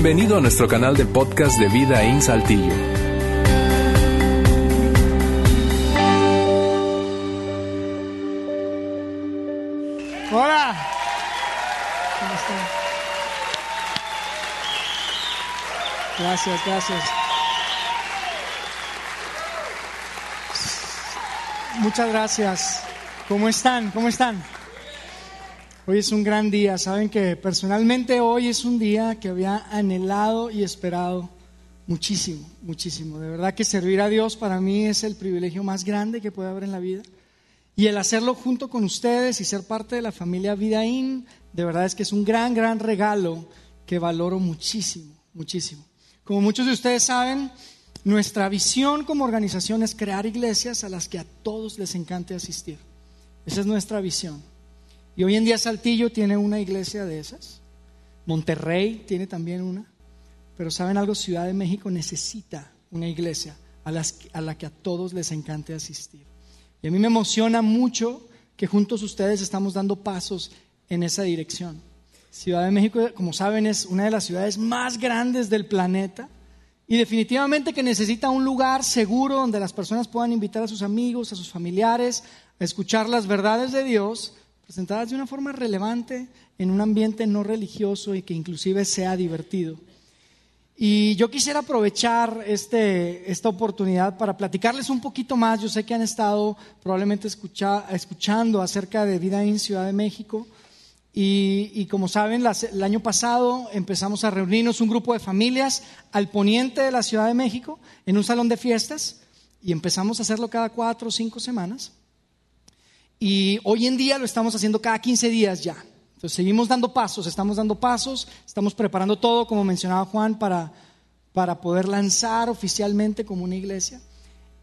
Bienvenido a nuestro canal de podcast de Vida en Saltillo. Hola. ¿Cómo están? Gracias, gracias. Muchas gracias. ¿Cómo están? ¿Cómo están? Hoy es un gran día. Saben que personalmente hoy es un día que había anhelado y esperado muchísimo, muchísimo. De verdad que servir a Dios para mí es el privilegio más grande que puede haber en la vida. Y el hacerlo junto con ustedes y ser parte de la familia Vidaín, de verdad es que es un gran, gran regalo que valoro muchísimo, muchísimo. Como muchos de ustedes saben, nuestra visión como organización es crear iglesias a las que a todos les encante asistir. Esa es nuestra visión. Y hoy en día Saltillo tiene una iglesia de esas. Monterrey tiene también una. Pero saben algo, Ciudad de México necesita una iglesia a, la que a todos les encante asistir. Y a mí me emociona mucho que juntos ustedes estamos dando pasos en esa dirección. Ciudad de México, como saben, es una de las ciudades más grandes del planeta y definitivamente que necesita un lugar seguro donde las personas puedan invitar a sus amigos, a sus familiares, a escuchar las verdades de Dios presentadas de una forma relevante en un ambiente no religioso y que inclusive sea divertido. Y yo quisiera aprovechar este, esta oportunidad para platicarles un poquito más. Yo sé que han estado probablemente escuchando acerca de vida en Ciudad de México. Y, como saben, el año pasado empezamos a reunirnos un grupo de familias al poniente de la Ciudad de México en un salón de fiestas y empezamos a hacerlo cada cuatro o cinco semanas. Y hoy en día lo estamos haciendo cada 15 días ya. Entonces seguimos dando pasos, estamos dando pasos, estamos preparando todo, como mencionaba Juan, para, para poder lanzar oficialmente como una iglesia.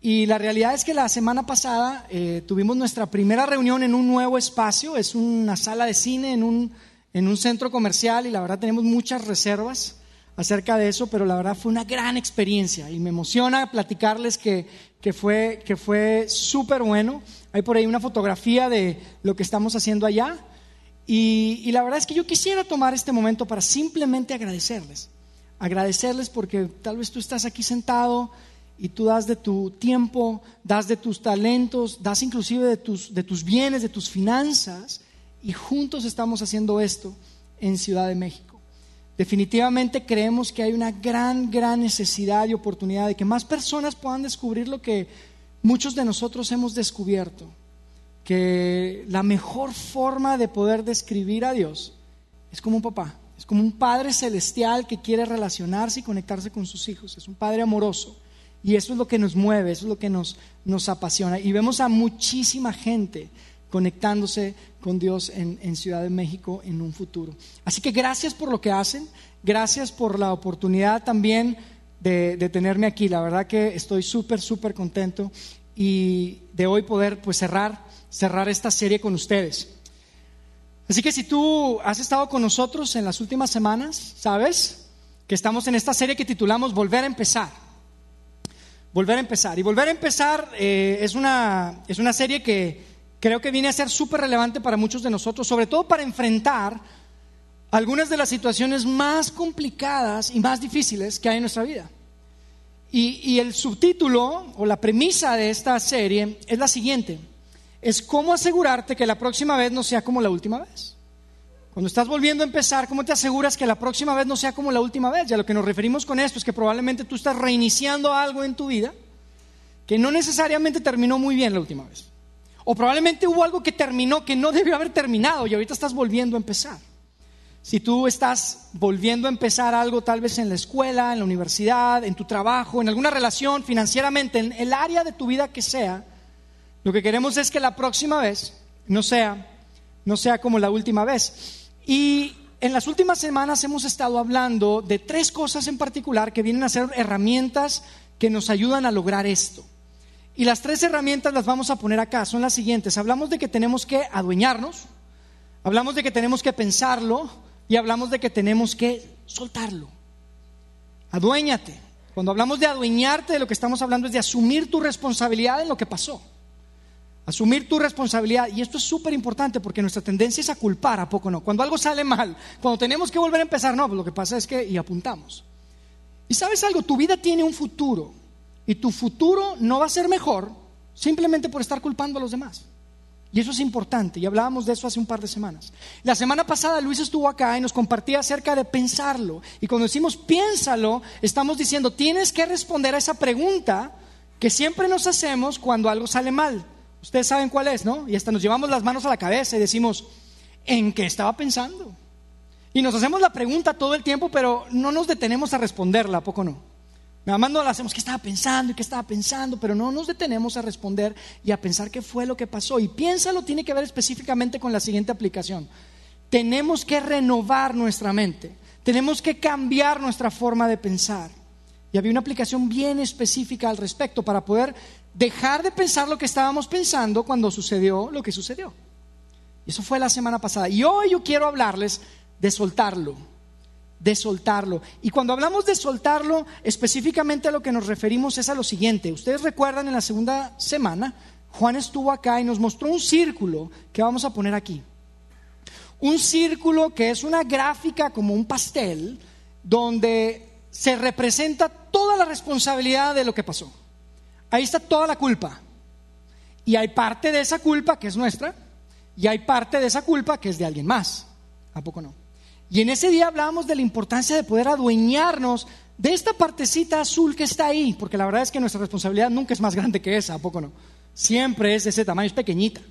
Y la realidad es que la semana pasada eh, tuvimos nuestra primera reunión en un nuevo espacio, es una sala de cine en un, en un centro comercial y la verdad tenemos muchas reservas acerca de eso, pero la verdad fue una gran experiencia y me emociona platicarles que, que fue, que fue súper bueno. Hay por ahí una fotografía de lo que estamos haciendo allá y, y la verdad es que yo quisiera tomar este momento para simplemente agradecerles, agradecerles porque tal vez tú estás aquí sentado y tú das de tu tiempo, das de tus talentos, das inclusive de tus, de tus bienes, de tus finanzas y juntos estamos haciendo esto en Ciudad de México. Definitivamente creemos que hay una gran, gran necesidad y oportunidad de que más personas puedan descubrir lo que muchos de nosotros hemos descubierto, que la mejor forma de poder describir a Dios es como un papá, es como un padre celestial que quiere relacionarse y conectarse con sus hijos, es un padre amoroso. Y eso es lo que nos mueve, eso es lo que nos, nos apasiona. Y vemos a muchísima gente conectándose con Dios en, Ciudad de México en un futuro. Así que gracias por lo que hacen, gracias por la oportunidad también de, tenerme aquí. La verdad que estoy súper, súper contento y de hoy poder pues cerrar, cerrar esta serie con ustedes. Así que si tú has estado con nosotros en las últimas semanas, sabes que estamos en esta serie que titulamos Volver a empezar. Volver a empezar. Y Volver a empezar eh, es, una, es una serie que creo que viene a ser súper relevante para muchos de nosotros, sobre todo para enfrentar algunas de las situaciones más complicadas y más difíciles que hay en nuestra vida. Y, el subtítulo o la premisa de esta serie es la siguiente, es cómo asegurarte que la próxima vez no sea como la última vez. Cuando estás volviendo a empezar, ¿cómo te aseguras que la próxima vez no sea como la última vez? Ya lo que nos referimos con esto es que probablemente tú estás reiniciando algo en tu vida que no necesariamente terminó muy bien la última vez. O probablemente hubo algo que terminó que no debió haber terminado y ahorita estás volviendo a empezar. Si tú estás volviendo a empezar algo tal vez en la escuela, en la universidad, en tu trabajo, en alguna relación, financieramente, en el área de tu vida que sea, lo que queremos es que la próxima vez no sea, no sea como la última vez. Y en las últimas semanas hemos estado hablando de tres cosas en particular que vienen a ser herramientas que nos ayudan a lograr esto. Y las tres herramientas las vamos a poner acá, son las siguientes. Hablamos de que tenemos que adueñarnos, hablamos de que tenemos que pensarlo y hablamos de que tenemos que soltarlo. Aduéñate. Cuando hablamos de adueñarte, de lo que estamos hablando es de asumir tu responsabilidad en lo que pasó. Asumir tu responsabilidad. Y esto es súper importante porque nuestra tendencia es a culpar, ¿a poco no? Cuando algo sale mal, cuando tenemos que volver a empezar, no, pues lo que pasa es que, y apuntamos. Y sabes algo, tu vida tiene un futuro. Y tu futuro no va a ser mejor simplemente por estar culpando a los demás. Y eso es importante, y hablábamos de eso hace un par de semanas. La semana pasada Luis estuvo acá y nos compartía acerca de pensarlo. Y cuando decimos piénsalo, estamos diciendo, tienes que responder a esa pregunta que siempre nos hacemos cuando algo sale mal. Ustedes saben cuál es, ¿no? Y hasta nos llevamos las manos a la cabeza y decimos, ¿en qué estaba pensando? Y nos hacemos la pregunta todo el tiempo, pero no nos detenemos a responderla, ¿a poco no? Nada más no la hacemos, ¿qué estaba pensando? ¿Y qué estaba pensando? Pero no nos detenemos a responder y a pensar qué fue lo que pasó. Y piénsalo, tiene que ver específicamente con la siguiente aplicación. Tenemos que renovar nuestra mente. Tenemos que cambiar nuestra forma de pensar. Y había una aplicación bien específica al respecto para poder dejar de pensar lo que estábamos pensando cuando sucedió lo que sucedió. Y eso fue la semana pasada. Y hoy yo quiero hablarles de soltarlo de soltarlo. Y cuando hablamos de soltarlo, específicamente a lo que nos referimos es a lo siguiente. Ustedes recuerdan en la segunda semana, Juan estuvo acá y nos mostró un círculo que vamos a poner aquí. Un círculo que es una gráfica como un pastel, donde se representa toda la responsabilidad de lo que pasó. Ahí está toda la culpa. Y hay parte de esa culpa que es nuestra, y hay parte de esa culpa que es de alguien más. ¿A poco no? Y en ese día hablábamos de la importancia de poder adueñarnos de esta partecita azul que está ahí, porque la verdad es que nuestra responsabilidad nunca es más grande que esa, ¿a poco no? Siempre es de ese tamaño, es pequeñita.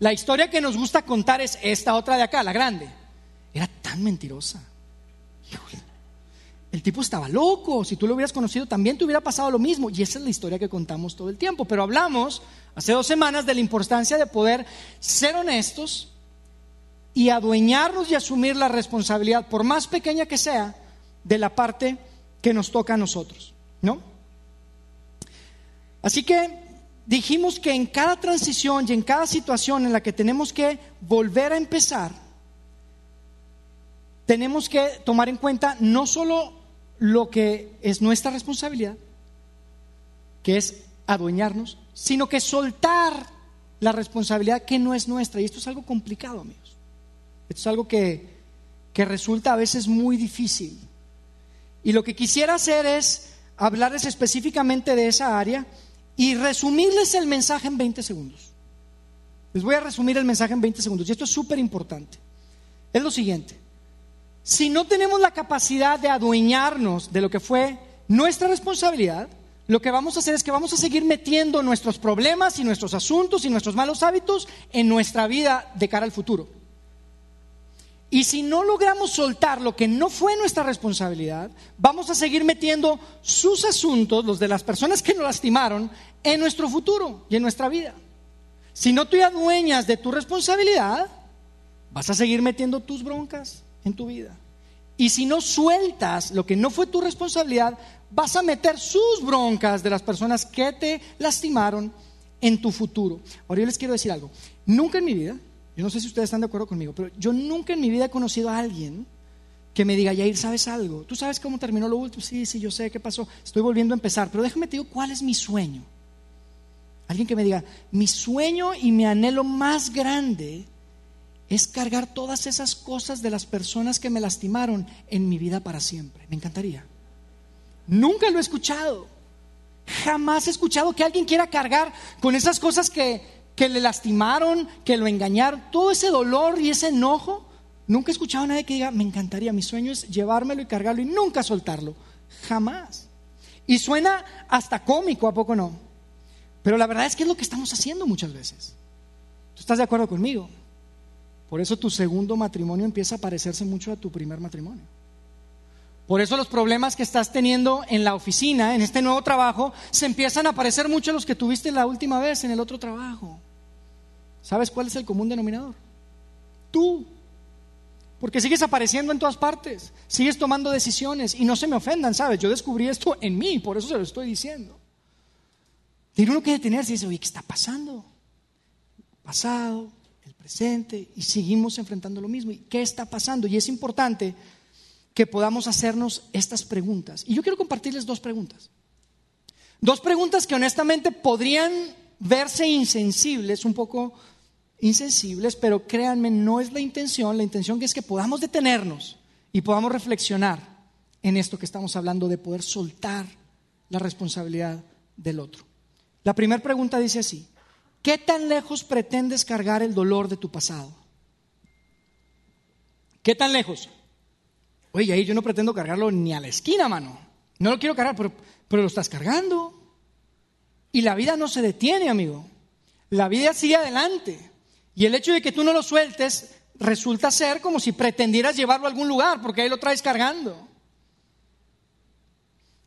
La historia que nos gusta contar es esta otra de acá, la grande. Era tan mentirosa. El tipo estaba loco. Si tú lo hubieras conocido, también te hubiera pasado lo mismo. Y esa es la historia que contamos todo el tiempo. Pero hablamos hace dos semanas de la importancia de poder ser honestos y adueñarnos y asumir la responsabilidad, por más pequeña que sea, de la parte que nos toca a nosotros, ¿no? Así que dijimos que en cada transición y en cada situación en la que tenemos que volver a empezar, tenemos que tomar en cuenta no solo lo que es nuestra responsabilidad, que es adueñarnos, sino que soltar la responsabilidad que no es nuestra. Y esto es algo complicado, amigo. Esto es algo que, que resulta a veces muy difícil. Y lo que quisiera hacer es hablarles específicamente de esa área y resumirles el mensaje en 20 segundos. Les voy a resumir el mensaje en 20 segundos. Y esto es súper importante. Es lo siguiente. Si no tenemos la capacidad de adueñarnos de lo que fue nuestra responsabilidad, lo que vamos a hacer es que vamos a seguir metiendo nuestros problemas y nuestros asuntos y nuestros malos hábitos en nuestra vida de cara al futuro. Y si no logramos soltar lo que no fue nuestra responsabilidad, vamos a seguir metiendo sus asuntos, los de las personas que nos lastimaron, en nuestro futuro y en nuestra vida. Si no te adueñas de tu responsabilidad, vas a seguir metiendo tus broncas en tu vida. Y si no sueltas lo que no fue tu responsabilidad, vas a meter sus broncas de las personas que te lastimaron en tu futuro. Ahora yo les quiero decir algo. Nunca en mi vida yo no sé si ustedes están de acuerdo conmigo, pero yo nunca en mi vida he conocido a alguien que me diga, Yair, ¿sabes algo? ¿Tú sabes cómo terminó lo último? Sí, sí, yo sé qué pasó. Estoy volviendo a empezar, pero déjame te digo cuál es mi sueño. Alguien que me diga, mi sueño y mi anhelo más grande es cargar todas esas cosas de las personas que me lastimaron en mi vida para siempre. Me encantaría. Nunca lo he escuchado. Jamás he escuchado que alguien quiera cargar con esas cosas que, que le lastimaron, que lo engañaron, todo ese dolor y ese enojo, nunca he escuchado a nadie que diga, me encantaría, mi sueño es llevármelo y cargarlo y nunca soltarlo. Jamás. Y suena hasta cómico, ¿a poco no? Pero la verdad es que es lo que estamos haciendo muchas veces. ¿Tú estás de acuerdo conmigo? Por eso tu segundo matrimonio empieza a parecerse mucho a tu primer matrimonio. Por eso los problemas que estás teniendo en la oficina, en este nuevo trabajo, se empiezan a parecer mucho a los que tuviste la última vez en el otro trabajo. ¿Sabes cuál es el común denominador? Tú. Porque sigues apareciendo en todas partes, sigues tomando decisiones y no se me ofendan, ¿sabes? Yo descubrí esto en mí, por eso se lo estoy diciendo. Tiene uno que detenerse y dice, oye, ¿qué está pasando? pasado, el presente, y seguimos enfrentando lo mismo. ¿Y qué está pasando? Y es importante que podamos hacernos estas preguntas. Y yo quiero compartirles dos preguntas. Dos preguntas que honestamente podrían verse insensibles, un poco insensibles, pero créanme, no es la intención, la intención es que podamos detenernos y podamos reflexionar en esto que estamos hablando de poder soltar la responsabilidad del otro. La primera pregunta dice así, ¿qué tan lejos pretendes cargar el dolor de tu pasado? ¿Qué tan lejos? Oye, ahí yo no pretendo cargarlo ni a la esquina, mano. No lo quiero cargar, pero, pero lo estás cargando. Y la vida no se detiene, amigo. La vida sigue adelante. Y el hecho de que tú no lo sueltes resulta ser como si pretendieras llevarlo a algún lugar, porque ahí lo traes cargando.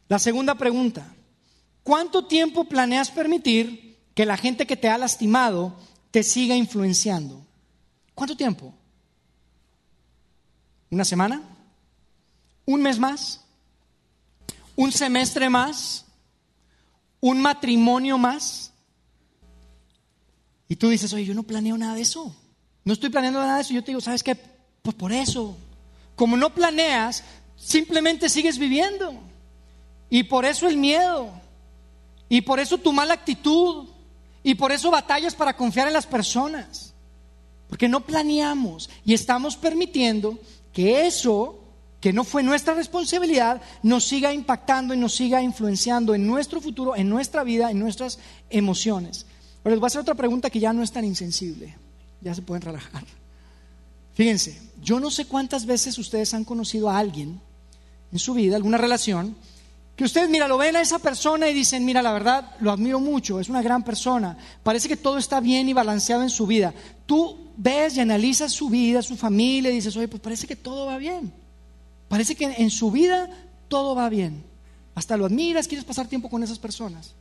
La segunda pregunta, ¿cuánto tiempo planeas permitir que la gente que te ha lastimado te siga influenciando? ¿Cuánto tiempo? ¿Una semana? ¿Un mes más? ¿Un semestre más? ¿Un matrimonio más? Y tú dices, oye, yo no planeo nada de eso. No estoy planeando nada de eso. Yo te digo, ¿sabes qué? Pues por eso. Como no planeas, simplemente sigues viviendo. Y por eso el miedo. Y por eso tu mala actitud. Y por eso batallas para confiar en las personas. Porque no planeamos y estamos permitiendo que eso, que no fue nuestra responsabilidad, nos siga impactando y nos siga influenciando en nuestro futuro, en nuestra vida, en nuestras emociones. Pero les voy a hacer otra pregunta que ya no es tan insensible. Ya se pueden relajar. Fíjense, yo no sé cuántas veces ustedes han conocido a alguien en su vida, alguna relación, que ustedes, mira, lo ven a esa persona y dicen, mira, la verdad, lo admiro mucho, es una gran persona, parece que todo está bien y balanceado en su vida. Tú ves y analizas su vida, su familia, y dices, oye, pues parece que todo va bien. Parece que en su vida todo va bien. Hasta lo admiras, quieres pasar tiempo con esas personas.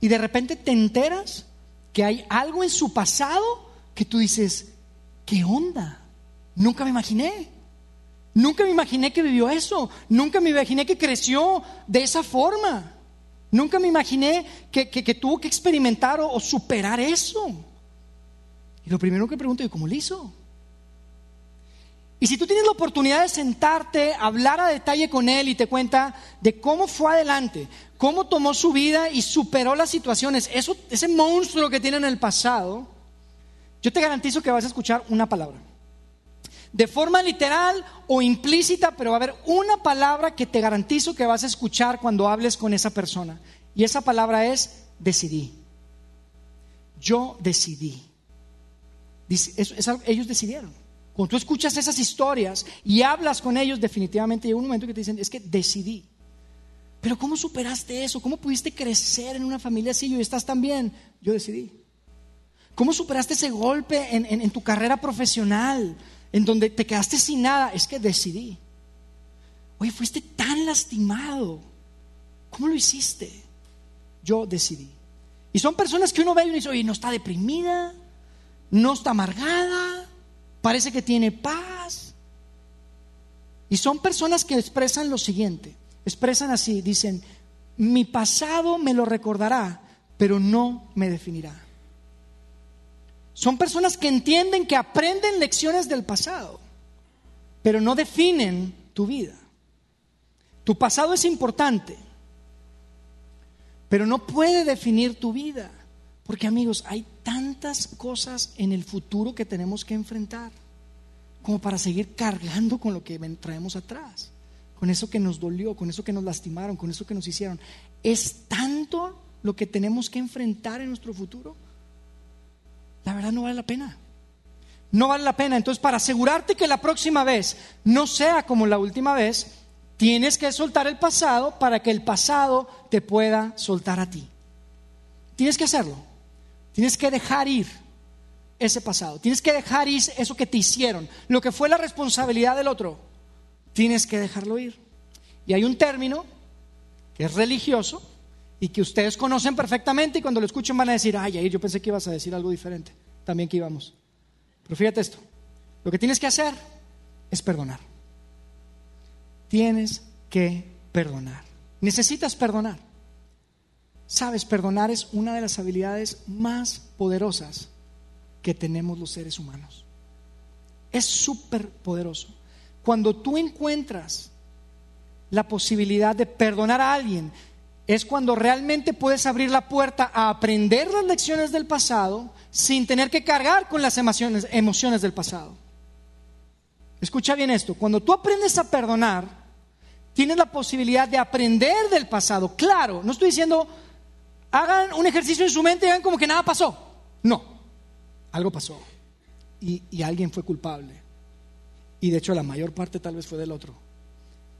Y de repente te enteras que hay algo en su pasado que tú dices, ¿qué onda? Nunca me imaginé. Nunca me imaginé que vivió eso. Nunca me imaginé que creció de esa forma. Nunca me imaginé que, tuvo que experimentar o, superar eso. Y lo primero que pregunto es, ¿cómo lo hizo? Y si tú tienes la oportunidad de sentarte, hablar a detalle con él y te cuenta de cómo fue adelante, cómo tomó su vida y superó las situaciones, eso, ese monstruo que tiene en el pasado, yo te garantizo que vas a escuchar una palabra. De forma literal o implícita, pero va a haber una palabra que te garantizo que vas a escuchar cuando hables con esa persona. Y esa palabra es decidí. Yo decidí. ellos decidieron. Cuando tú escuchas esas historias y hablas con ellos, definitivamente llega un momento que te dicen, es que decidí. Pero ¿cómo superaste eso? ¿Cómo pudiste crecer en una familia así y estás tan bien? Yo decidí. ¿Cómo superaste ese golpe en, en tu carrera profesional, en donde te quedaste sin nada? Es que decidí. Oye, fuiste tan lastimado. ¿Cómo lo hiciste? Yo decidí. Y son personas que uno ve y uno dice, oye, no está deprimida, no está amargada, parece que tiene paz. Y son personas que expresan lo siguiente, expresan así, dicen, mi pasado me lo recordará, pero no me definirá. Son personas que entienden que aprenden lecciones del pasado, pero no definen tu vida. Tu pasado es importante, pero no puede definir tu vida. Porque amigos, hay tantas cosas en el futuro que tenemos que enfrentar como para seguir cargando con lo que traemos atrás, con eso que nos dolió, con eso que nos lastimaron, con eso que nos hicieron. Es tanto lo que tenemos que enfrentar en nuestro futuro. La verdad no vale la pena. No vale la pena. Entonces, para asegurarte que la próxima vez no sea como la última vez, tienes que soltar el pasado para que el pasado te pueda soltar a ti. Tienes que hacerlo. Tienes que dejar ir ese pasado. Tienes que dejar ir eso que te hicieron. Lo que fue la responsabilidad del otro. Tienes que dejarlo ir. Y hay un término que es religioso y que ustedes conocen perfectamente y cuando lo escuchen van a decir, ay, ahí yo pensé que ibas a decir algo diferente. También que íbamos. Pero fíjate esto. Lo que tienes que hacer es perdonar. Tienes que perdonar. Necesitas perdonar. Sabes, perdonar es una de las habilidades más poderosas que tenemos los seres humanos. Es súper poderoso. Cuando tú encuentras la posibilidad de perdonar a alguien, es cuando realmente puedes abrir la puerta a aprender las lecciones del pasado sin tener que cargar con las emociones, emociones del pasado. Escucha bien esto, cuando tú aprendes a perdonar, tienes la posibilidad de aprender del pasado. Claro, no estoy diciendo hagan un ejercicio en su mente y hagan como que nada pasó. No, algo pasó y, y alguien fue culpable. Y de hecho la mayor parte tal vez fue del otro.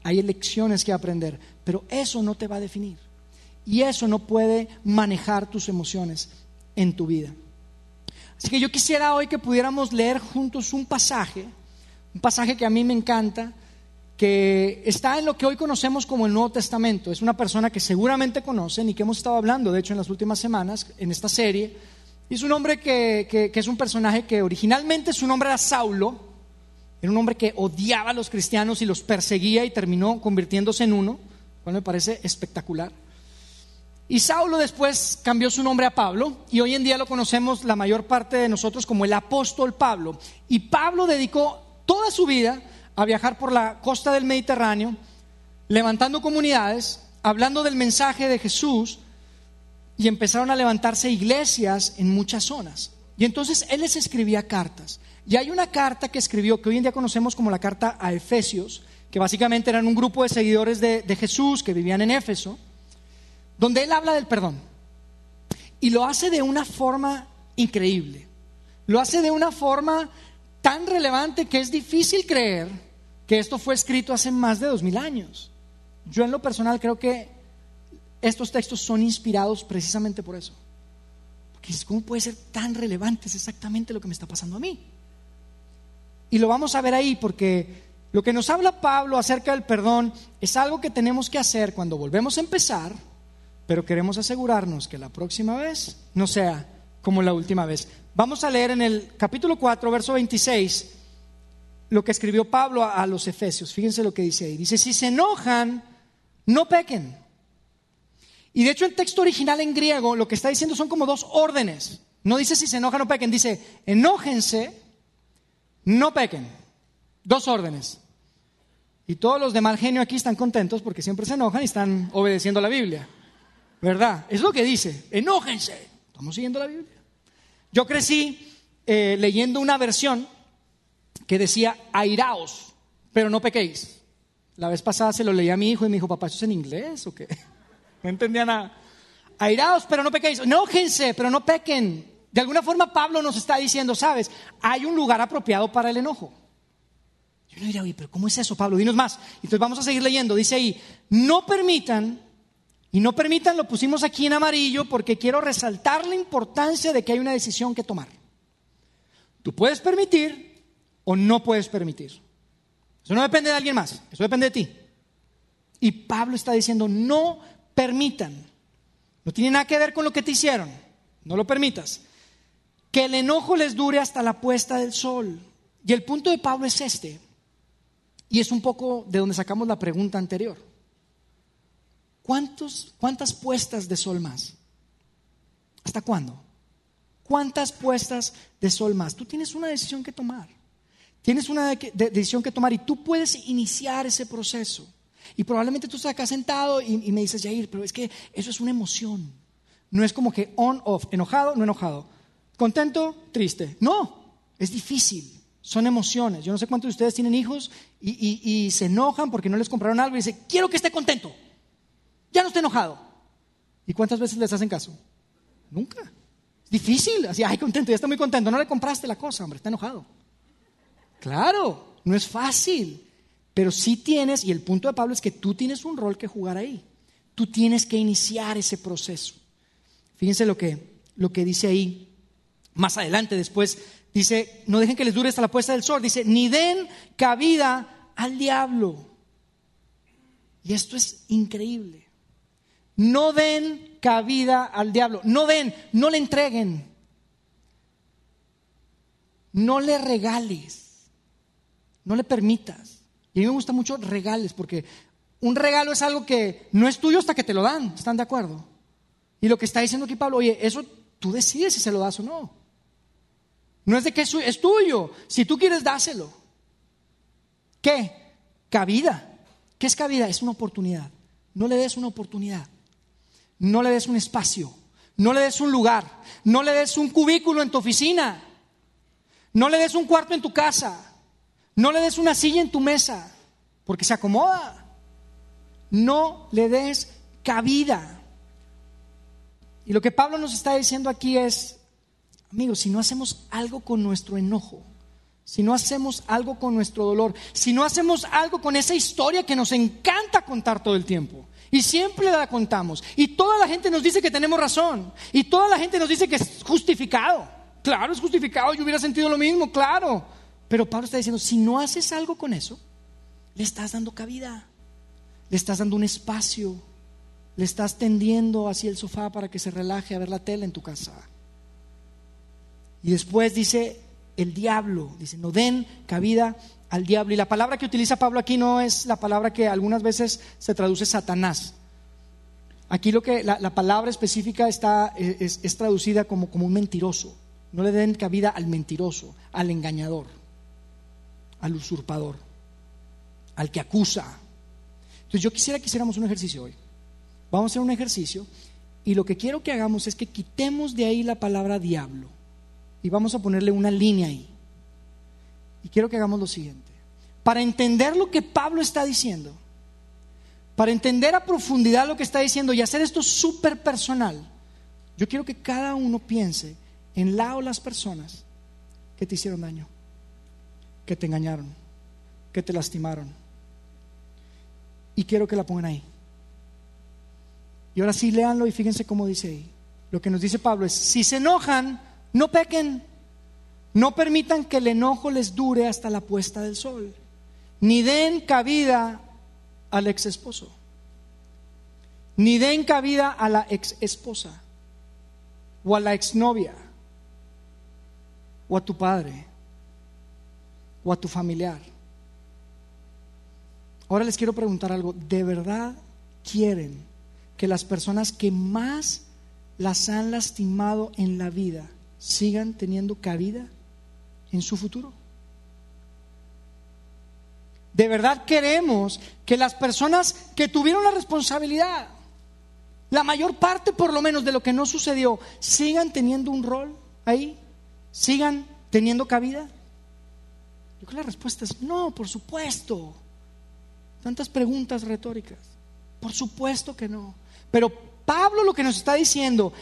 Hay lecciones que aprender, pero eso no te va a definir. Y eso no puede manejar tus emociones en tu vida. Así que yo quisiera hoy que pudiéramos leer juntos un pasaje, un pasaje que a mí me encanta, que está en lo que hoy conocemos como el Nuevo Testamento. Es una persona que seguramente conocen y que hemos estado hablando, de hecho, en las últimas semanas, en esta serie. Y es un hombre que, que es un personaje que originalmente su nombre era Saulo, era un hombre que odiaba a los cristianos y los perseguía y terminó convirtiéndose en uno, cual me parece espectacular. Y Saulo después cambió su nombre a Pablo y hoy en día lo conocemos la mayor parte de nosotros como el apóstol Pablo. Y Pablo dedicó toda su vida a viajar por la costa del Mediterráneo, levantando comunidades, hablando del mensaje de Jesús y empezaron a levantarse iglesias en muchas zonas. Y entonces él les escribía cartas. Y hay una carta que escribió, que hoy en día conocemos como la carta a Efesios, que básicamente eran un grupo de seguidores de, Jesús que vivían en Éfeso, donde él habla del perdón. Y lo hace de una forma increíble. Lo hace de una forma tan relevante que es difícil creer que esto fue escrito hace más de dos mil años. Yo en lo personal creo que estos textos son inspirados precisamente por eso. Porque ¿cómo puede ser tan relevante? Es exactamente lo que me está pasando a mí. Y lo vamos a ver ahí porque lo que nos habla Pablo acerca del perdón es algo que tenemos que hacer cuando volvemos a empezar, pero queremos asegurarnos que la próxima vez no sea como la última vez. Vamos a leer en el capítulo 4, verso 26, lo que escribió Pablo a, los Efesios. Fíjense lo que dice ahí. Dice, si se enojan, no pequen. Y de hecho el texto original en griego lo que está diciendo son como dos órdenes. No dice si se enojan, no pequen, dice, enójense no pequen. Dos órdenes. Y todos los de mal genio aquí están contentos porque siempre se enojan y están obedeciendo la Biblia. ¿Verdad? Es lo que dice. Enójense. Estamos siguiendo la Biblia. Yo crecí eh, leyendo una versión que decía airaos, pero no pequéis. La vez pasada se lo leí a mi hijo y me dijo, papá, ¿eso es en inglés o qué? No entendía nada. Airaos, pero no pequéis. Enójense, pero no pequen. De alguna forma Pablo nos está diciendo, sabes, hay un lugar apropiado para el enojo. Yo no diría, oye, pero ¿cómo es eso, Pablo? Dinos más. Entonces vamos a seguir leyendo. Dice ahí, no permitan, y no permitan, lo pusimos aquí en amarillo porque quiero resaltar la importancia de que hay una decisión que tomar. Tú puedes permitir o no puedes permitir. Eso no depende de alguien más, eso depende de ti. Y Pablo está diciendo, no permitan. No tiene nada que ver con lo que te hicieron. No lo permitas que el enojo les dure hasta la puesta del sol. Y el punto de Pablo es este, y es un poco de donde sacamos la pregunta anterior. ¿Cuántos, ¿Cuántas puestas de sol más? ¿Hasta cuándo? ¿Cuántas puestas de sol más? Tú tienes una decisión que tomar. Tienes una decisión que tomar y tú puedes iniciar ese proceso. Y probablemente tú estás acá sentado y, y me dices, Jair, pero es que eso es una emoción. No es como que on, off, enojado, no enojado ¿Contento? Triste. No, es difícil. Son emociones. Yo no sé cuántos de ustedes tienen hijos y, se enojan porque no les compraron algo y dicen, quiero que esté contento. Ya no esté enojado. ¿Y cuántas veces les hacen caso? Nunca. Es difícil. Así, ay, contento, ya está muy contento. No le compraste la cosa, hombre, está enojado. Claro, no es fácil. Pero sí tienes, y el punto de Pablo es que tú tienes un rol que jugar ahí. Tú tienes que iniciar ese proceso. Fíjense lo que, lo que dice ahí más adelante después dice, no dejen que les dure hasta la puesta del sol, dice, ni den cabida al diablo. Y esto es increíble. No den cabida al diablo, no den, no le entreguen, no le regales, no le permitas. Y a mí me gusta mucho regales porque un regalo es algo que no es tuyo hasta que te lo dan, ¿están de acuerdo? Y lo que está diciendo aquí Pablo, oye, eso tú decides si se lo das o no. No es de que es tuyo. Si tú quieres, dáselo. ¿Qué? Cabida. ¿Qué es cabida? Es una oportunidad. No le des una oportunidad. No le des un espacio, no le des un lugar, no le des un cubículo en tu oficina, no le des un cuarto en tu casa, no le des una silla en tu mesa, porque se acomoda. No le des cabida. Y lo que Pablo nos está diciendo aquí es, amigos, si no hacemos algo con nuestro enojo, si no hacemos algo con nuestro dolor, si no hacemos algo con esa historia que nos encanta contar todo el tiempo, y siempre la contamos, y toda la gente nos dice que tenemos razón, y toda la gente nos dice que es justificado. Claro, es justificado, yo hubiera sentido lo mismo, claro. Pero Pablo está diciendo, si no haces algo con eso, le estás dando cabida, le estás dando un espacio, le estás tendiendo hacia el sofá para que se relaje a ver la tele en tu casa. Y después dice el diablo, dice, no den cabida al diablo. Y la palabra que utiliza Pablo aquí no es la palabra que algunas veces se traduce Satanás. Aquí lo que la, palabra específica está, es, es traducida como, como un mentiroso. No le den cabida al mentiroso, al engañador, al usurpador, al que acusa. Entonces yo quisiera que hiciéramos un ejercicio hoy. Vamos a hacer un ejercicio y lo que quiero que hagamos es que quitemos de ahí la palabra diablo y vamos a ponerle una línea ahí. Y quiero que hagamos lo siguiente. Para entender lo que Pablo está diciendo, para entender a profundidad lo que está diciendo y hacer esto súper personal, yo quiero que cada uno piense en la o las personas que te hicieron daño, que te engañaron, que te lastimaron. Y quiero que la pongan ahí. Y ahora sí, léanlo y fíjense cómo dice ahí. Lo que nos dice Pablo es, si se enojan, no pequen. No permitan que el enojo les dure hasta la puesta del sol. Ni den cabida al ex esposo. Ni den cabida a la ex esposa. O a la exnovia. O a tu padre. O a tu familiar. Ahora les quiero preguntar algo. ¿De verdad quieren que las personas que más las han lastimado en la vida sigan teniendo cabida en su futuro. De verdad queremos que las personas que tuvieron la responsabilidad, la mayor parte por lo menos de lo que no sucedió, sigan teniendo un rol ahí, sigan teniendo cabida. Yo creo que la respuesta es no, por supuesto. Tantas preguntas retóricas. Por supuesto que no. Pero Pablo lo que nos está diciendo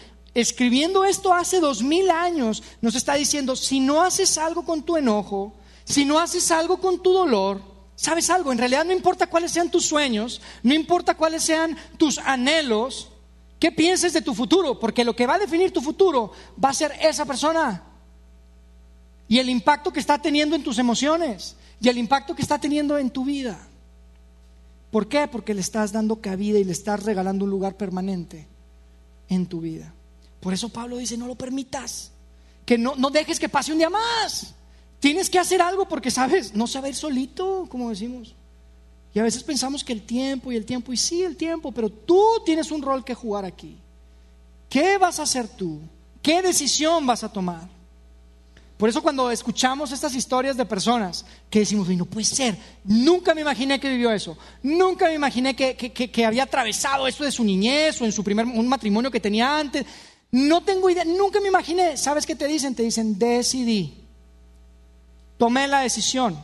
escribiendo esto hace dos mil años, nos está diciendo, si no haces algo con tu enojo, si no haces algo con tu dolor, ¿sabes algo? En realidad no importa cuáles sean tus sueños, no importa cuáles sean tus anhelos, qué pienses de tu futuro, porque lo que va a definir tu futuro va a ser esa persona y el impacto que está teniendo en tus emociones y el impacto que está teniendo en tu vida. ¿Por qué? Porque le estás dando cabida y le estás regalando un lugar permanente en tu vida. Por eso Pablo dice, no lo permitas, que no, no dejes que pase un día más. Tienes que hacer algo porque, sabes, no ir solito, como decimos. Y a veces pensamos que el tiempo y el tiempo, y sí, el tiempo, pero tú tienes un rol que jugar aquí. ¿Qué vas a hacer tú? ¿Qué decisión vas a tomar? Por eso cuando escuchamos estas historias de personas que decimos, no puede ser, nunca me imaginé que vivió eso, nunca me imaginé que, que había atravesado eso de su niñez o en su primer un matrimonio que tenía antes, no tengo idea, nunca me imaginé. ¿Sabes qué te dicen? Te dicen, decidí. Tomé la decisión.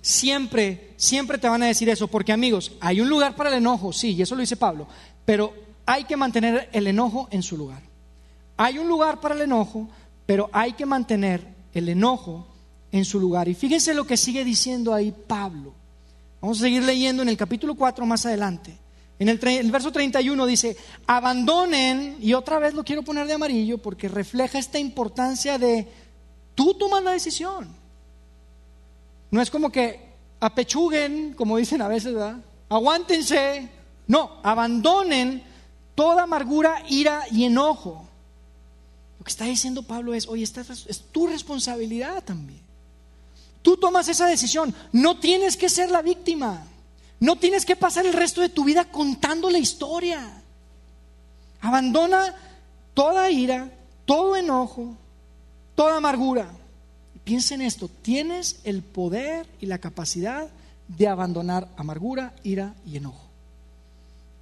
Siempre, siempre te van a decir eso, porque amigos, hay un lugar para el enojo, sí, y eso lo dice Pablo, pero hay que mantener el enojo en su lugar. Hay un lugar para el enojo, pero hay que mantener el enojo en su lugar. Y fíjense lo que sigue diciendo ahí Pablo. Vamos a seguir leyendo en el capítulo 4 más adelante. En el, verso 31 dice, abandonen, y otra vez lo quiero poner de amarillo porque refleja esta importancia de tú tomas la decisión. No es como que apechuguen, como dicen a veces, ¿verdad? Aguántense. No, abandonen toda amargura, ira y enojo. Lo que está diciendo Pablo es, oye, esta es tu responsabilidad también. Tú tomas esa decisión, no tienes que ser la víctima. No tienes que pasar el resto de tu vida contando la historia. Abandona toda ira, todo enojo, toda amargura. piensa en esto, tienes el poder y la capacidad de abandonar amargura, ira y enojo.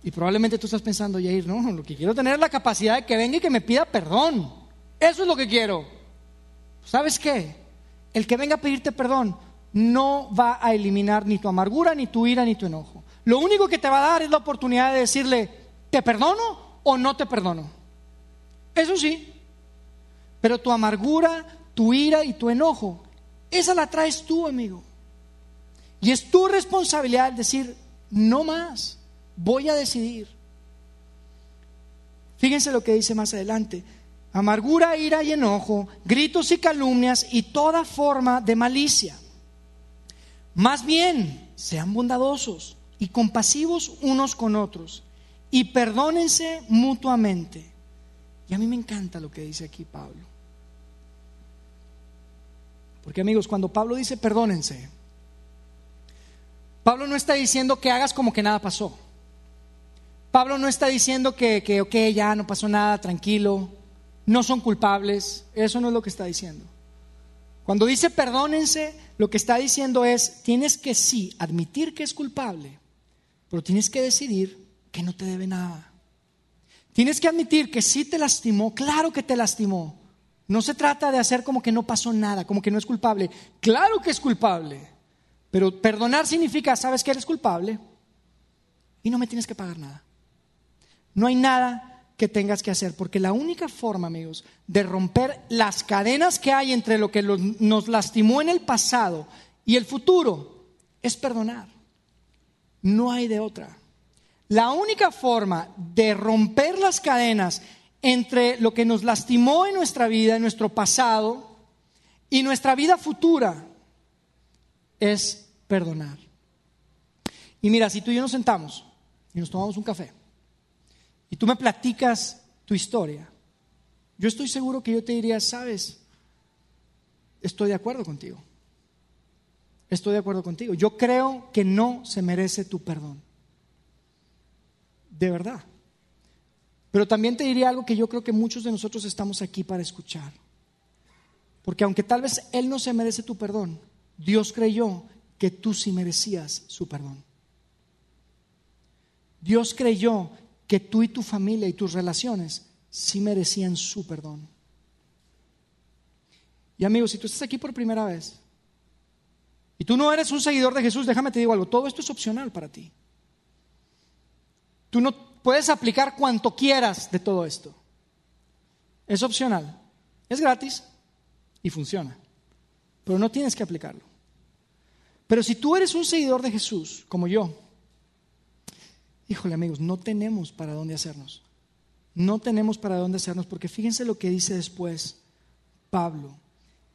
Y probablemente tú estás pensando, Yair, no, lo que quiero tener es la capacidad de que venga y que me pida perdón. Eso es lo que quiero. ¿Sabes qué? El que venga a pedirte perdón no va a eliminar ni tu amargura, ni tu ira, ni tu enojo. Lo único que te va a dar es la oportunidad de decirle, ¿te perdono o no te perdono? Eso sí. Pero tu amargura, tu ira y tu enojo, esa la traes tú, amigo. Y es tu responsabilidad decir, no más, voy a decidir. Fíjense lo que dice más adelante. Amargura, ira y enojo, gritos y calumnias y toda forma de malicia. Más bien, sean bondadosos y compasivos unos con otros y perdónense mutuamente. Y a mí me encanta lo que dice aquí Pablo. Porque amigos, cuando Pablo dice perdónense, Pablo no está diciendo que hagas como que nada pasó. Pablo no está diciendo que, que, ok, ya no pasó nada, tranquilo, no son culpables. Eso no es lo que está diciendo. Cuando dice perdónense, lo que está diciendo es, tienes que sí admitir que es culpable, pero tienes que decidir que no te debe nada. Tienes que admitir que sí te lastimó, claro que te lastimó. No se trata de hacer como que no pasó nada, como que no es culpable. Claro que es culpable. Pero perdonar significa, sabes que eres culpable y no me tienes que pagar nada. No hay nada que tengas que hacer, porque la única forma, amigos, de romper las cadenas que hay entre lo que nos lastimó en el pasado y el futuro es perdonar. No hay de otra. La única forma de romper las cadenas entre lo que nos lastimó en nuestra vida, en nuestro pasado, y nuestra vida futura, es perdonar. Y mira, si tú y yo nos sentamos y nos tomamos un café y tú me platicas tu historia, yo estoy seguro que yo te diría, sabes, estoy de acuerdo contigo. Estoy de acuerdo contigo. Yo creo que no se merece tu perdón. De verdad. Pero también te diría algo que yo creo que muchos de nosotros estamos aquí para escuchar. Porque aunque tal vez Él no se merece tu perdón, Dios creyó que tú sí merecías su perdón. Dios creyó que tú y tu familia y tus relaciones sí merecían su perdón. Y amigos, si tú estás aquí por primera vez y tú no eres un seguidor de Jesús, déjame te digo algo, todo esto es opcional para ti. Tú no puedes aplicar cuanto quieras de todo esto. Es opcional, es gratis y funciona, pero no tienes que aplicarlo. Pero si tú eres un seguidor de Jesús, como yo, híjole amigos, no tenemos para dónde hacernos. No tenemos para dónde hacernos, porque fíjense lo que dice después Pablo.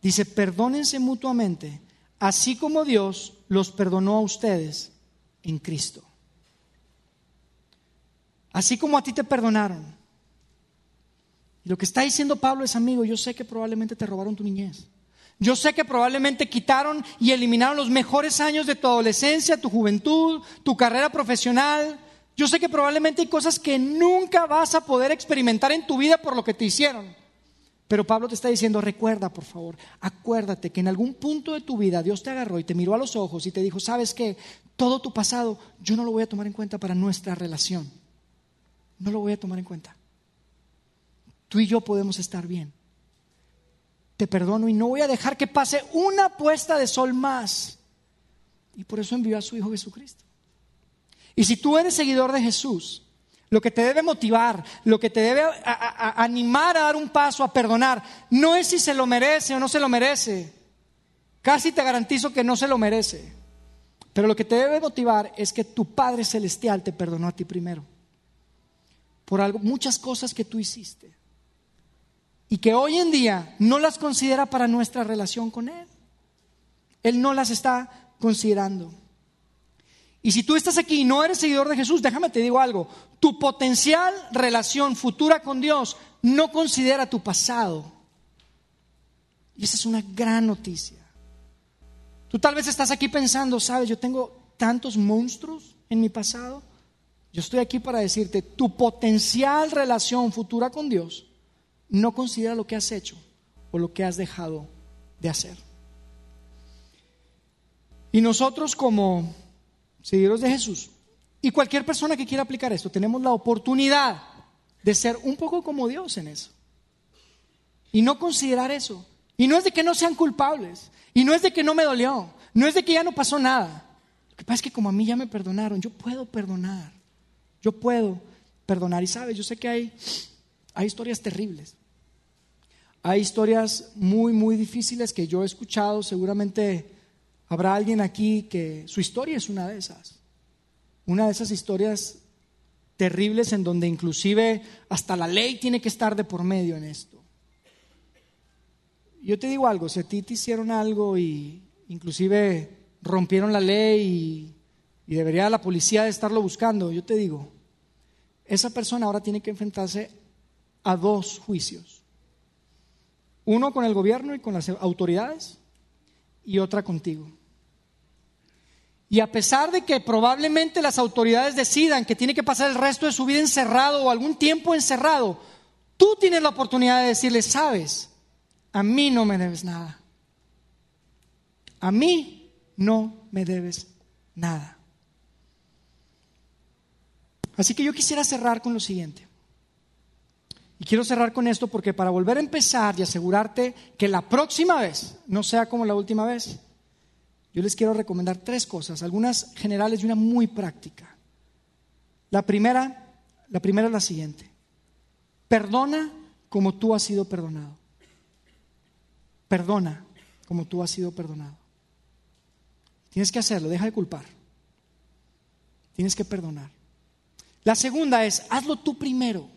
Dice, perdónense mutuamente, así como Dios los perdonó a ustedes en Cristo. Así como a ti te perdonaron. Y lo que está diciendo Pablo es, amigo, yo sé que probablemente te robaron tu niñez. Yo sé que probablemente quitaron y eliminaron los mejores años de tu adolescencia, tu juventud, tu carrera profesional. Yo sé que probablemente hay cosas que nunca vas a poder experimentar en tu vida por lo que te hicieron. Pero Pablo te está diciendo, recuerda por favor, acuérdate que en algún punto de tu vida Dios te agarró y te miró a los ojos y te dijo, sabes qué, todo tu pasado yo no lo voy a tomar en cuenta para nuestra relación. No lo voy a tomar en cuenta. Tú y yo podemos estar bien te perdono y no voy a dejar que pase una puesta de sol más. Y por eso envió a su Hijo Jesucristo. Y si tú eres seguidor de Jesús, lo que te debe motivar, lo que te debe animar a dar un paso, a perdonar, no es si se lo merece o no se lo merece. Casi te garantizo que no se lo merece. Pero lo que te debe motivar es que tu Padre Celestial te perdonó a ti primero. Por muchas cosas que tú hiciste y que hoy en día no las considera para nuestra relación con Él. Él no las está considerando. Y si tú estás aquí y no eres seguidor de Jesús, déjame te digo algo, tu potencial relación futura con Dios no considera tu pasado. Y esa es una gran noticia. Tú tal vez estás aquí pensando, sabes, yo tengo tantos monstruos en mi pasado. Yo estoy aquí para decirte, tu potencial relación futura con Dios no considera lo que has hecho o lo que has dejado de hacer. Y nosotros como seguidores de Jesús Y cualquier persona que quiera aplicar esto, tenemos la oportunidad de ser un poco como Dios en eso. Y no considerar eso. Y no es de que no sean culpables. Y no es de que no me dolió. No es de que ya no pasó nada. Lo que pasa es que como a mí ya me perdonaron, yo puedo perdonar. Yo puedo perdonar. Y sabes, yo sé que hay, hay historias terribles. Hay historias muy, muy difíciles que yo he escuchado. Seguramente habrá alguien aquí que su historia es una de esas. Una de esas historias terribles en donde inclusive hasta la ley tiene que estar de por medio en esto. Yo te digo algo, si a ti te hicieron algo y inclusive rompieron la ley y, debería la policía de estarlo buscando, yo te digo, esa persona ahora tiene que enfrentarse a dos juicios. Uno con el gobierno y con las autoridades y otra contigo. Y a pesar de que probablemente las autoridades decidan que tiene que pasar el resto de su vida encerrado o algún tiempo encerrado, tú tienes la oportunidad de decirle, sabes, a mí no me debes nada. A mí no me debes nada. Así que yo quisiera cerrar con lo siguiente. Y quiero cerrar con esto porque para volver a empezar y asegurarte que la próxima vez no sea como la última vez, yo les quiero recomendar tres cosas, algunas generales y una muy práctica. La primera, la primera es la siguiente. Perdona como tú has sido perdonado. Perdona como tú has sido perdonado. Tienes que hacerlo, deja de culpar. Tienes que perdonar. La segunda es, hazlo tú primero.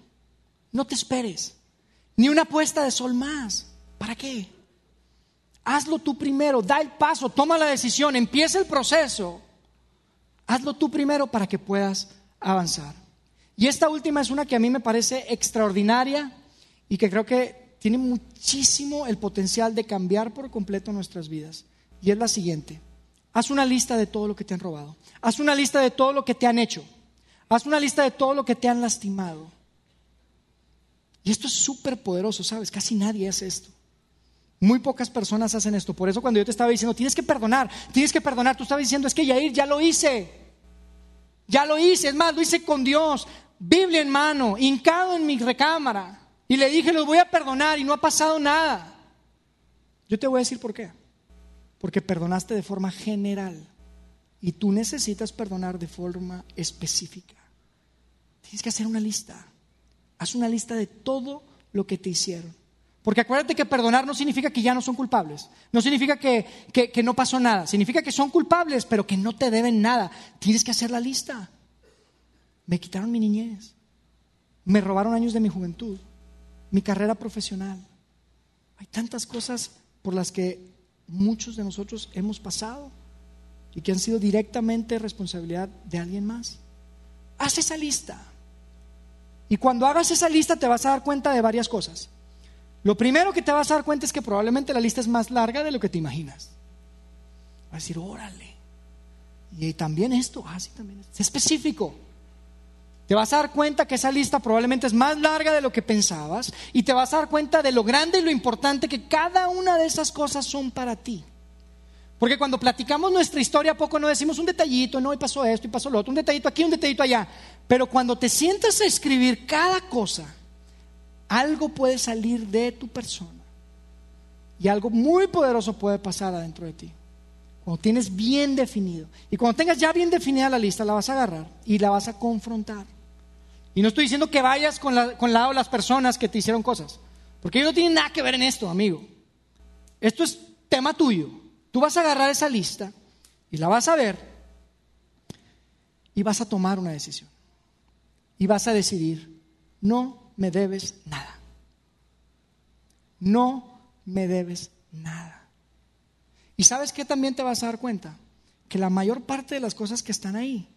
No te esperes. Ni una puesta de sol más. ¿Para qué? Hazlo tú primero, da el paso, toma la decisión, empieza el proceso. Hazlo tú primero para que puedas avanzar. Y esta última es una que a mí me parece extraordinaria y que creo que tiene muchísimo el potencial de cambiar por completo nuestras vidas. Y es la siguiente. Haz una lista de todo lo que te han robado. Haz una lista de todo lo que te han hecho. Haz una lista de todo lo que te han lastimado. Y esto es súper poderoso, ¿sabes? Casi nadie hace esto. Muy pocas personas hacen esto. Por eso cuando yo te estaba diciendo, tienes que perdonar, tienes que perdonar, tú estabas diciendo, es que Yair, ya lo hice. Ya lo hice, es más, lo hice con Dios, Biblia en mano, hincado en mi recámara. Y le dije, los voy a perdonar y no ha pasado nada. Yo te voy a decir por qué. Porque perdonaste de forma general. Y tú necesitas perdonar de forma específica. Tienes que hacer una lista. Haz una lista de todo lo que te hicieron. Porque acuérdate que perdonar no significa que ya no son culpables, no significa que, que, no pasó nada, significa que son culpables, pero que no te deben nada. Tienes que hacer la lista. Me quitaron mi niñez, me robaron años de mi juventud, mi carrera profesional. Hay tantas cosas por las que muchos de nosotros hemos pasado y que han sido directamente responsabilidad de alguien más. Haz esa lista. Y cuando hagas esa lista te vas a dar cuenta de varias cosas. Lo primero que te vas a dar cuenta es que probablemente la lista es más larga de lo que te imaginas. Vas a decir, órale. Y también esto, ah, sí, también es específico. Te vas a dar cuenta que esa lista probablemente es más larga de lo que pensabas y te vas a dar cuenta de lo grande y lo importante que cada una de esas cosas son para ti. Porque cuando platicamos nuestra historia, poco no decimos un detallito, no, y pasó esto y pasó lo otro, un detallito aquí, un detallito allá. Pero cuando te sientas a escribir cada cosa, algo puede salir de tu persona y algo muy poderoso puede pasar adentro de ti. Cuando tienes bien definido. Y cuando tengas ya bien definida la lista, la vas a agarrar y la vas a confrontar. Y no estoy diciendo que vayas con, la, con lado las personas que te hicieron cosas. Porque ellos no tienen nada que ver en esto, amigo. Esto es tema tuyo. Tú vas a agarrar esa lista y la vas a ver y vas a tomar una decisión. Y vas a decidir, no me debes nada. No me debes nada. ¿Y sabes qué también te vas a dar cuenta? Que la mayor parte de las cosas que están ahí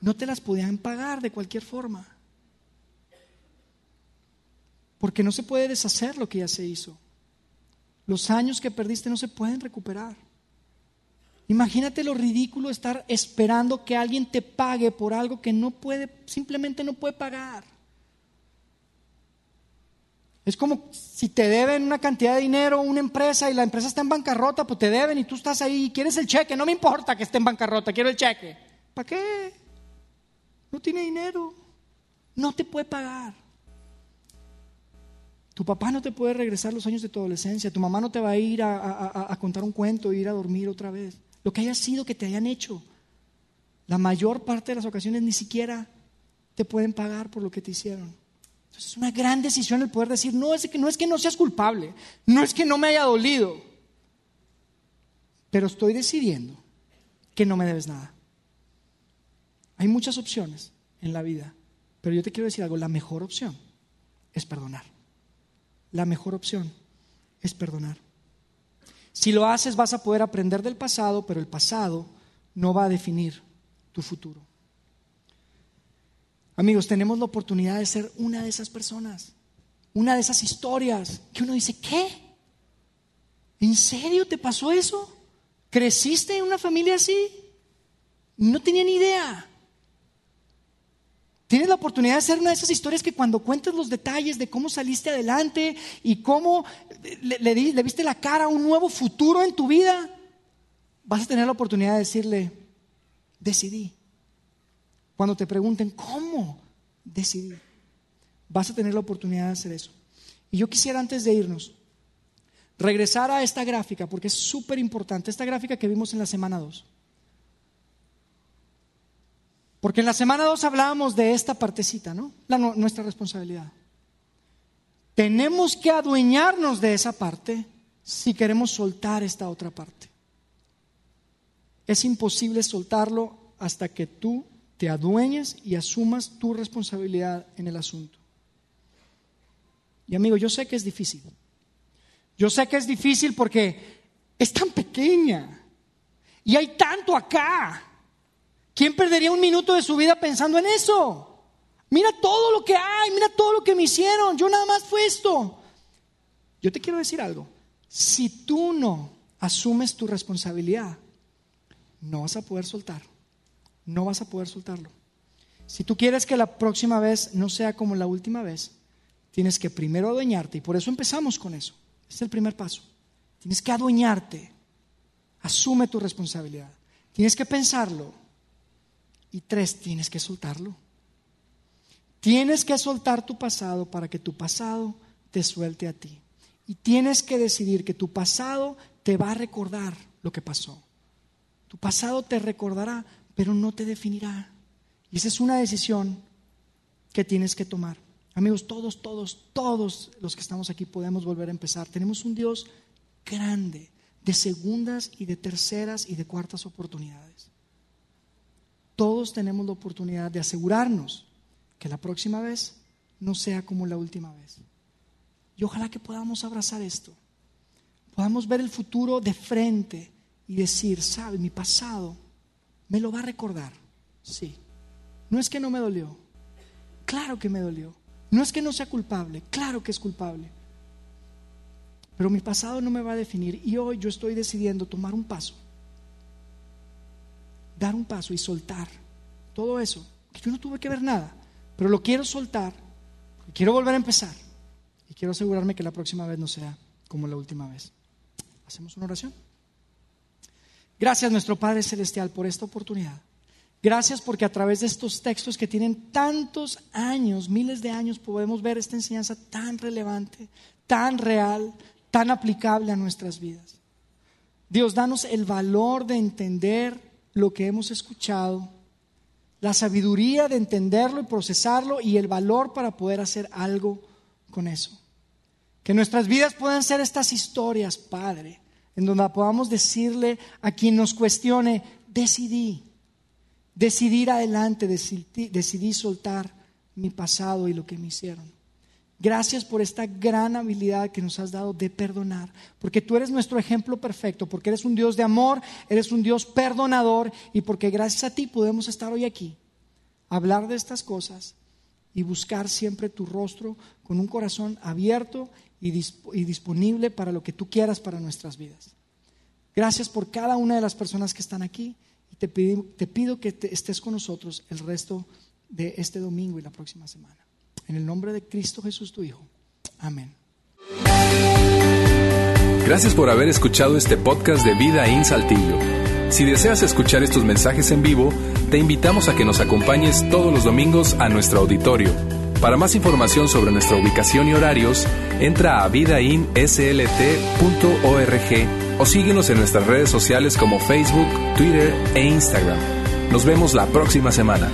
no te las podían pagar de cualquier forma. Porque no se puede deshacer lo que ya se hizo. Los años que perdiste no se pueden recuperar. Imagínate lo ridículo estar esperando que alguien te pague por algo que no puede, simplemente no puede pagar. Es como si te deben una cantidad de dinero una empresa y la empresa está en bancarrota, pues te deben y tú estás ahí y quieres el cheque. No me importa que esté en bancarrota, quiero el cheque. ¿Para qué? no tiene dinero, no te puede pagar. Tu papá no te puede regresar los años de tu adolescencia, tu mamá no te va a ir a, contar un cuento, ir a dormir otra vez. Lo que haya sido que te hayan hecho, la mayor parte de las ocasiones ni siquiera te pueden pagar por lo que te hicieron. Entonces es una gran decisión el poder decir, no es, que, no es que no seas culpable, no es que no me haya dolido, pero estoy decidiendo que no me debes nada. Hay muchas opciones en la vida, pero yo te quiero decir algo, la mejor opción es perdonar. La mejor opción es perdonar. Si lo haces vas a poder aprender del pasado, pero el pasado no va a definir tu futuro. Amigos, tenemos la oportunidad de ser una de esas personas, una de esas historias que uno dice, ¿qué? ¿En serio te pasó eso? ¿Creciste en una familia así? No tenía ni idea. Tienes la oportunidad de ser una de esas historias que cuando cuentes los detalles de cómo saliste adelante y cómo le, viste la cara a un nuevo futuro en tu vida, vas a tener la oportunidad de decirle, decidí. Cuando te pregunten, ¿cómo decidí? Vas a tener la oportunidad de hacer eso. Y yo quisiera antes de irnos, regresar a esta gráfica, porque es súper importante, esta gráfica que vimos en la semana 2. Porque en la semana 2 hablábamos de esta partecita, ¿no? La, nuestra responsabilidad. Tenemos que adueñarnos de esa parte si queremos soltar esta otra parte. Es imposible soltarlo hasta que tú te adueñes y asumas tu responsabilidad en el asunto. Y amigo, yo sé que es difícil. Yo sé que es difícil porque es tan pequeña y hay tanto acá. ¿Quién perdería un minuto de su vida pensando en eso? Mira todo lo que hay, mira todo lo que me hicieron, yo nada más fue esto. Yo te quiero decir algo, si tú no asumes tu responsabilidad, no vas a poder soltar, no vas a poder soltarlo. Si tú quieres que la próxima vez no sea como la última vez, tienes que primero adueñarte y por eso empezamos con eso. es el primer paso. Tienes que adueñarte. Asume tu responsabilidad. Tienes que pensarlo. Y tres, tienes que soltarlo. Tienes que soltar tu pasado para que tu pasado te suelte a ti. Y tienes que decidir que tu pasado te va a recordar lo que pasó. Tu pasado te recordará, pero no te definirá. Y esa es una decisión que tienes que tomar. Amigos, todos, todos, todos los que estamos aquí podemos volver a empezar. Tenemos un Dios grande, de segundas y de terceras y de cuartas oportunidades todos tenemos la oportunidad de asegurarnos que la próxima vez no sea como la última vez. Y ojalá que podamos abrazar esto, podamos ver el futuro de frente y decir, sabe, mi pasado me lo va a recordar. Sí. No es que no me dolió, claro que me dolió. No es que no sea culpable, claro que es culpable. Pero mi pasado no me va a definir y hoy yo estoy decidiendo tomar un paso dar un paso y soltar todo eso, que yo no tuve que ver nada, pero lo quiero soltar, quiero volver a empezar y quiero asegurarme que la próxima vez no sea como la última vez. ¿Hacemos una oración? Gracias nuestro Padre Celestial por esta oportunidad. Gracias porque a través de estos textos que tienen tantos años, miles de años, podemos ver esta enseñanza tan relevante, tan real, tan aplicable a nuestras vidas. Dios, danos el valor de entender lo que hemos escuchado, la sabiduría de entenderlo y procesarlo y el valor para poder hacer algo con eso. Que nuestras vidas puedan ser estas historias, Padre, en donde podamos decirle a quien nos cuestione, decidí, decidir adelante, decidí, decidí soltar mi pasado y lo que me hicieron. Gracias por esta gran habilidad que nos has dado de perdonar, porque tú eres nuestro ejemplo perfecto, porque eres un Dios de amor, eres un Dios perdonador y porque gracias a ti podemos estar hoy aquí, hablar de estas cosas y buscar siempre tu rostro con un corazón abierto y, disponible para lo que tú quieras para nuestras vidas. Gracias por cada una de las personas que están aquí y te pido, te pido que estés con nosotros el resto de este domingo y la próxima semana. En el nombre de Cristo Jesús, tu Hijo. Amén. Gracias por haber escuchado este podcast de Vida en Saltillo. Si deseas escuchar estos mensajes en vivo, te invitamos a que nos acompañes todos los domingos a nuestro auditorio. Para más información sobre nuestra ubicación y horarios, entra a vidainslt.org o síguenos en nuestras redes sociales como Facebook, Twitter e Instagram. Nos vemos la próxima semana.